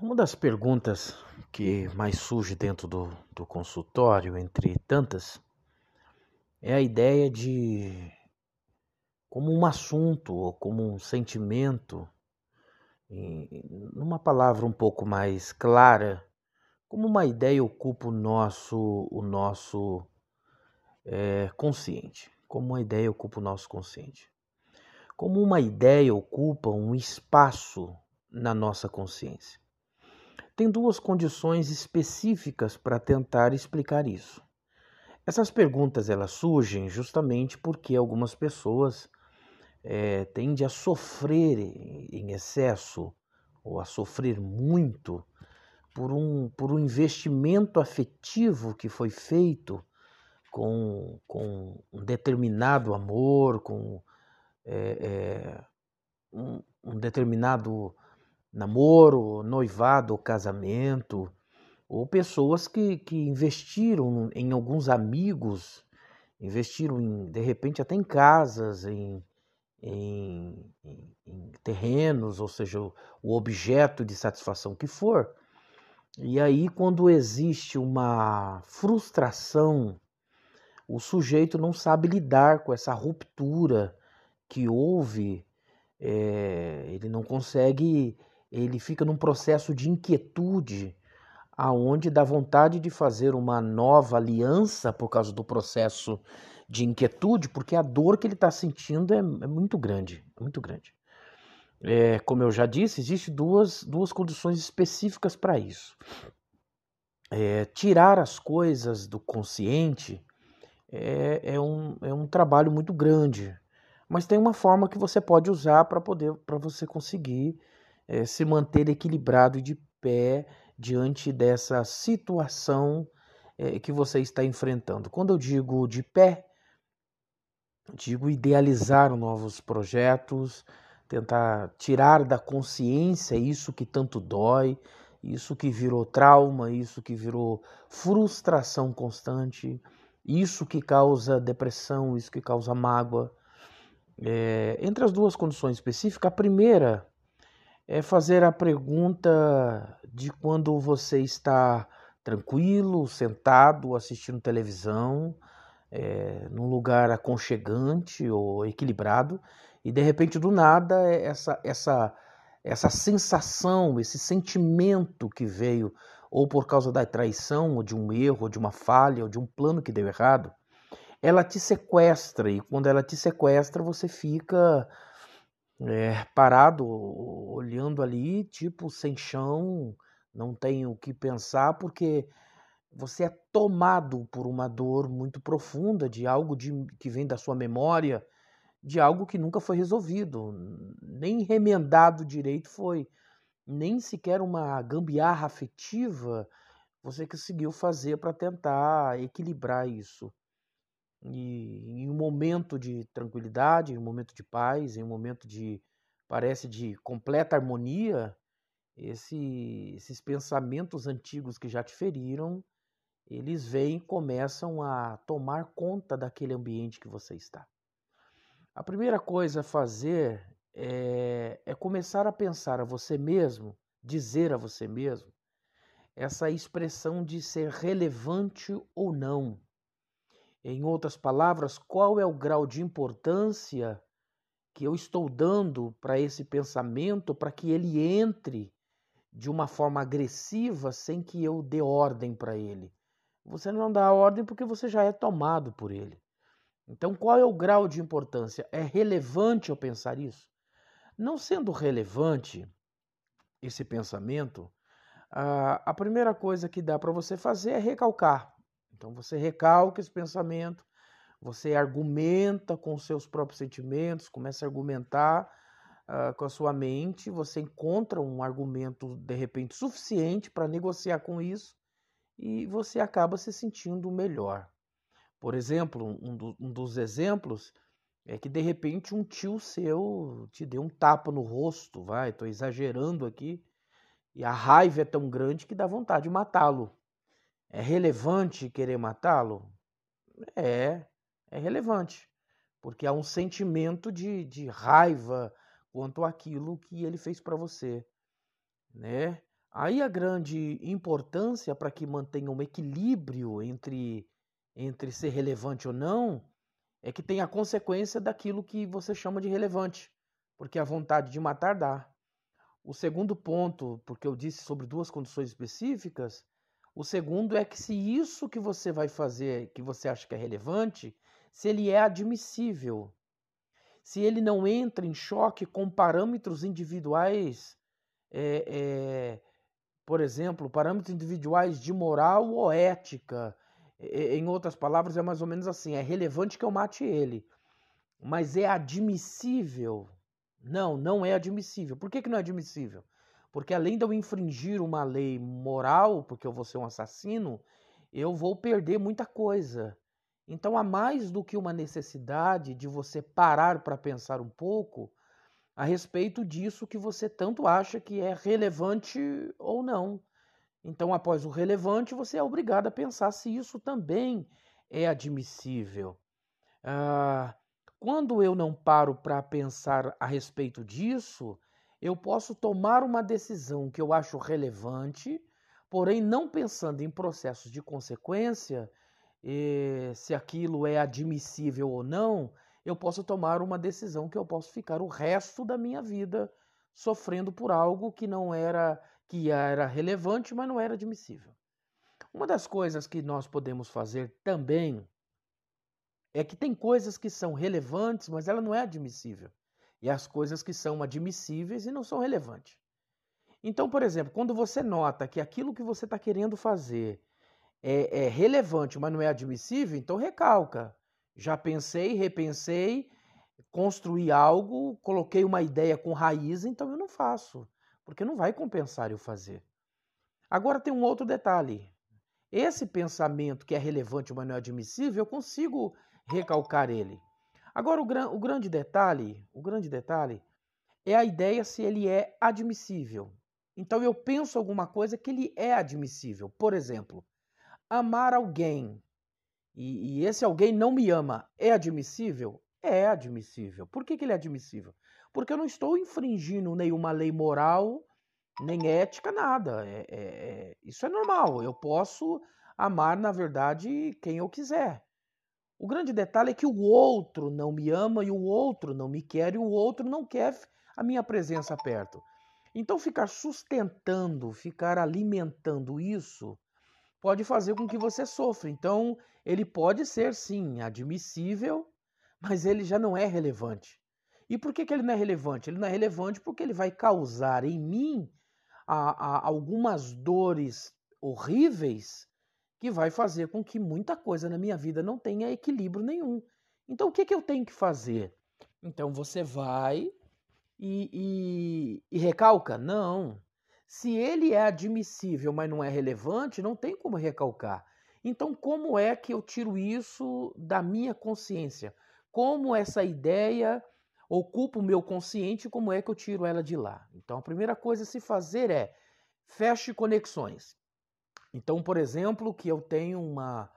Uma das perguntas que mais surge dentro do, do consultório, entre tantas, é a ideia de como um assunto ou como um sentimento, em, numa palavra um pouco mais clara, como uma ideia ocupa o nosso, o nosso é, consciente, como uma ideia ocupa o nosso consciente, como uma ideia ocupa um espaço na nossa consciência. Tem duas condições específicas para tentar explicar isso. Essas perguntas elas surgem justamente porque algumas pessoas é, tendem a sofrer em excesso ou a sofrer muito por um, por um investimento afetivo que foi feito com, com um determinado amor, com é, é, um, um determinado namoro, noivado, casamento, ou pessoas que, que investiram em alguns amigos, investiram em, de repente até em casas, em, em, em, terrenos, ou seja, o, o objeto de satisfação que for. E aí, quando existe uma frustração, o sujeito não sabe lidar com essa ruptura que houve, é, ele não consegue, ele fica num processo de inquietude, aonde dá vontade de fazer uma nova aliança por causa do processo de inquietude, porque a dor que ele está sentindo é, é, muito grande, é muito grande. É, como eu já disse, existem duas, duas condições específicas para isso. É, tirar as coisas do consciente é, é, um, é um trabalho muito grande, mas tem uma forma que você pode usar para poder para você conseguir é, se manter equilibrado de pé diante dessa situação é, que você está enfrentando. Quando eu digo de pé, digo idealizar novos projetos, tentar tirar da consciência isso que tanto dói, isso que virou trauma, isso que virou frustração constante, isso que causa depressão, isso que causa mágoa. É, entre as duas condições específicas, a primeira é fazer a pergunta de quando você está tranquilo, sentado, assistindo televisão, é, num lugar aconchegante ou equilibrado, e de repente do nada essa essa essa sensação, esse sentimento que veio ou por causa da traição, ou de um erro, ou de uma falha, ou de um plano que deu errado, ela te sequestra e quando ela te sequestra você fica é, parado, olhando ali, tipo, sem chão, não tem o que pensar, porque você é tomado por uma dor muito profunda de algo de, que vem da sua memória, de algo que nunca foi resolvido, nem remendado direito foi, nem sequer uma gambiarra afetiva você conseguiu fazer para tentar equilibrar isso. E em um momento de tranquilidade, em um momento de paz, em um momento de, parece, de completa harmonia, esse, esses pensamentos antigos que já te feriram, eles vêm e começam a tomar conta daquele ambiente que você está. A primeira coisa a fazer é, é começar a pensar a você mesmo, dizer a você mesmo, essa expressão de ser relevante ou não em outras palavras, qual é o grau de importância que eu estou dando para esse pensamento para que ele entre de uma forma agressiva sem que eu dê ordem para ele? Você não dá ordem porque você já é tomado por ele. Então, qual é o grau de importância? É relevante eu pensar isso? Não sendo relevante esse pensamento, a primeira coisa que dá para você fazer é recalcar. Então você recalca esse pensamento, você argumenta com seus próprios sentimentos, começa a argumentar uh, com a sua mente, você encontra um argumento de repente suficiente para negociar com isso e você acaba se sentindo melhor. Por exemplo, um, do, um dos exemplos é que de repente um tio seu te deu um tapa no rosto, vai, estou exagerando aqui, e a raiva é tão grande que dá vontade de matá-lo. É relevante querer matá-lo? É, é relevante, porque há um sentimento de, de raiva quanto àquilo que ele fez para você, né? Aí a grande importância para que mantenha um equilíbrio entre, entre ser relevante ou não é que tem a consequência daquilo que você chama de relevante, porque a vontade de matar dá. O segundo ponto, porque eu disse sobre duas condições específicas, o segundo é que se isso que você vai fazer, que você acha que é relevante, se ele é admissível, se ele não entra em choque com parâmetros individuais, é, é, por exemplo, parâmetros individuais de moral ou ética. É, em outras palavras, é mais ou menos assim: é relevante que eu mate ele, mas é admissível? Não, não é admissível. Por que, que não é admissível? Porque além de eu infringir uma lei moral, porque eu vou ser um assassino, eu vou perder muita coisa. Então há mais do que uma necessidade de você parar para pensar um pouco a respeito disso que você tanto acha que é relevante ou não. Então, após o relevante, você é obrigado a pensar se isso também é admissível. Ah, quando eu não paro para pensar a respeito disso, eu posso tomar uma decisão que eu acho relevante, porém não pensando em processos de consequência, se aquilo é admissível ou não, eu posso tomar uma decisão que eu posso ficar o resto da minha vida sofrendo por algo que não era que era relevante, mas não era admissível. Uma das coisas que nós podemos fazer também é que tem coisas que são relevantes, mas ela não é admissível e as coisas que são admissíveis e não são relevantes. Então, por exemplo, quando você nota que aquilo que você está querendo fazer é, é, relevante, mas não é admissível, então recalca. Já pensei, repensei, construí algo, coloquei uma ideia com raiz, então eu não faço, porque não vai compensar eu fazer. Agora tem um outro detalhe. Esse pensamento que é relevante, mas não é admissível, eu consigo recalcar ele. Agora, o, gran, o grande detalhe, o grande detalhe é a ideia se ele é admissível. Então eu penso alguma coisa que ele é admissível. Por exemplo, amar alguém e, e, esse alguém não me ama, é admissível? É admissível. Por que, que ele é admissível? Porque eu não estou infringindo nenhuma lei moral, nem ética, nada. É, é, é, isso é normal. Eu posso amar, na verdade, quem eu quiser. O grande detalhe é que o outro não me ama e o outro não me quer e o outro não quer a minha presença perto. Então, ficar sustentando, ficar alimentando isso pode fazer com que você sofra. Então, ele pode ser, sim, admissível, mas ele já não é relevante. E por que, que ele não é relevante? Ele não é relevante porque ele vai causar em mim a, a, algumas dores horríveis que vai fazer com que muita coisa na minha vida não tenha equilíbrio nenhum. Então, o que, que eu tenho que fazer? Então, você vai e, e, e recalca? Não. Se ele é admissível, mas não é relevante, não tem como recalcar. Então, como é que eu tiro isso da minha consciência? Como essa ideia ocupa o meu consciente, como é que eu tiro ela de lá? Então, a primeira coisa a se fazer é feche conexões. Então, por exemplo, que eu tenho uma,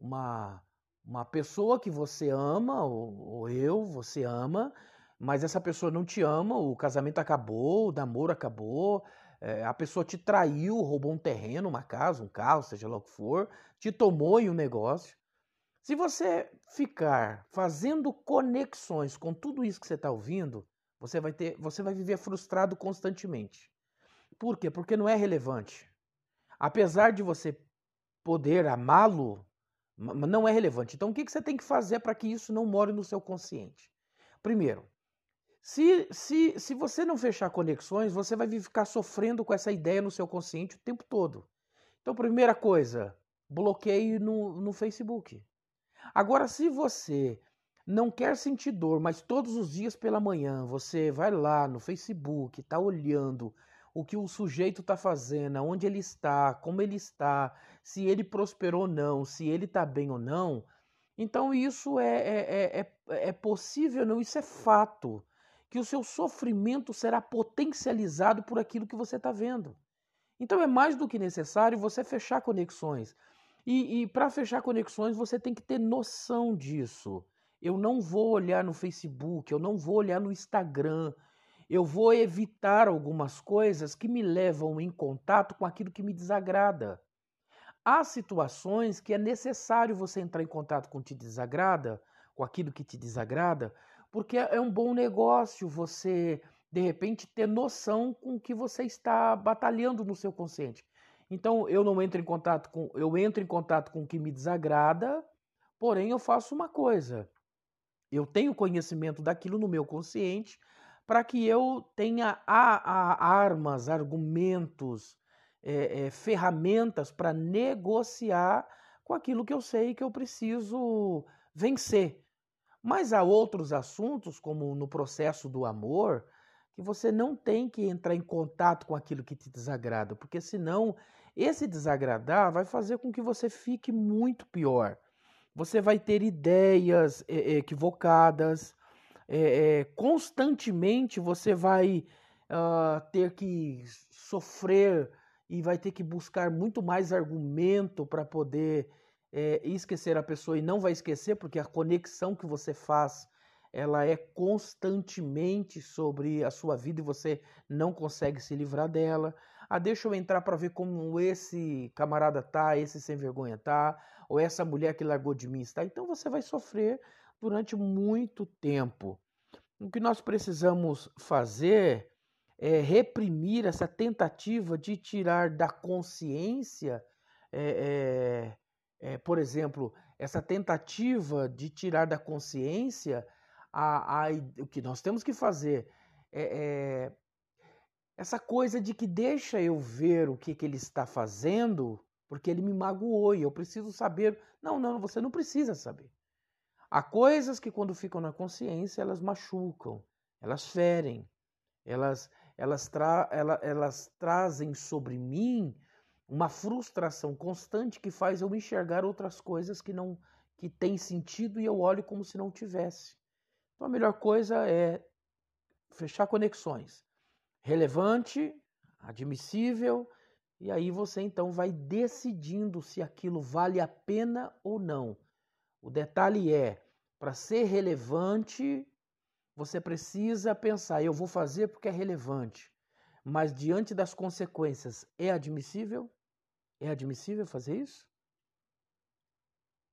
uma, uma pessoa que você ama, ou, ou eu, você ama, mas essa pessoa não te ama, o casamento acabou, o namoro acabou, é, a pessoa te traiu, roubou um terreno, uma casa, um carro, seja lá o que for, te tomou em um negócio. Se você ficar fazendo conexões com tudo isso que você está ouvindo, você vai ter, você vai viver frustrado constantemente. Por quê? Porque não é relevante. Apesar de você poder amá-lo, não é relevante. Então, o que você tem que fazer para que isso não more no seu consciente? Primeiro, se, se, se você não fechar conexões, você vai ficar sofrendo com essa ideia no seu consciente o tempo todo. Então, primeira coisa, bloqueie no, no Facebook. Agora, se você não quer sentir dor, mas todos os dias pela manhã você vai lá no Facebook, está olhando o que o sujeito está fazendo, onde ele está, como ele está, se ele prosperou ou não, se ele está bem ou não. Então isso é, é, é, é, possível, não, isso é fato, que o seu sofrimento será potencializado por aquilo que você está vendo. Então é mais do que necessário você fechar conexões. E, e para fechar conexões você tem que ter noção disso. Eu não vou olhar no Facebook, eu não vou olhar no Instagram, Eu vou evitar algumas coisas que me levam em contato com aquilo que me desagrada. Há situações que é necessário você entrar em contato com o que te desagrada, com aquilo que te desagrada, porque é um bom negócio você, de repente, ter noção com o que você está batalhando no seu consciente. Então, eu não entro em contato com, eu entro em contato com o que me desagrada, porém eu faço uma coisa. Eu tenho conhecimento daquilo no meu consciente para que eu tenha a, a, armas, argumentos, é, é, ferramentas para negociar com aquilo que eu sei que eu preciso vencer. Mas há outros assuntos, como no processo do amor, que você não tem que entrar em contato com aquilo que te desagrada, porque senão esse desagradar vai fazer com que você fique muito pior. Você vai ter ideias equivocadas, é, é, constantemente você vai uh, ter que sofrer e vai ter que buscar muito mais argumento para poder é, esquecer a pessoa e não vai esquecer porque a conexão que você faz ela é constantemente sobre a sua vida e você não consegue se livrar dela. Ah, deixa eu entrar para ver como esse camarada tá, esse sem vergonha tá, ou essa mulher que largou de mim está. Então você vai sofrer durante muito tempo. O que nós precisamos fazer é reprimir essa tentativa de tirar da consciência é, é, é, por exemplo, essa tentativa de tirar da consciência a, a, o que nós temos que fazer é, é essa coisa de que deixa eu ver o que, que ele está fazendo, porque ele me magoou e eu preciso saber. Não, não, você não precisa saber. Há coisas que, quando ficam na consciência, elas machucam, elas ferem, elas, elas, tra elas, trazem sobre mim uma frustração constante que faz eu enxergar outras coisas que não que têm sentido e eu olho como se não tivesse. Então a melhor coisa é fechar conexões. Relevante, admissível, e aí você então vai decidindo se aquilo vale a pena ou não. O detalhe é, para ser relevante, você precisa pensar, eu vou fazer porque é relevante. Mas diante das consequências, é admissível? É admissível fazer isso?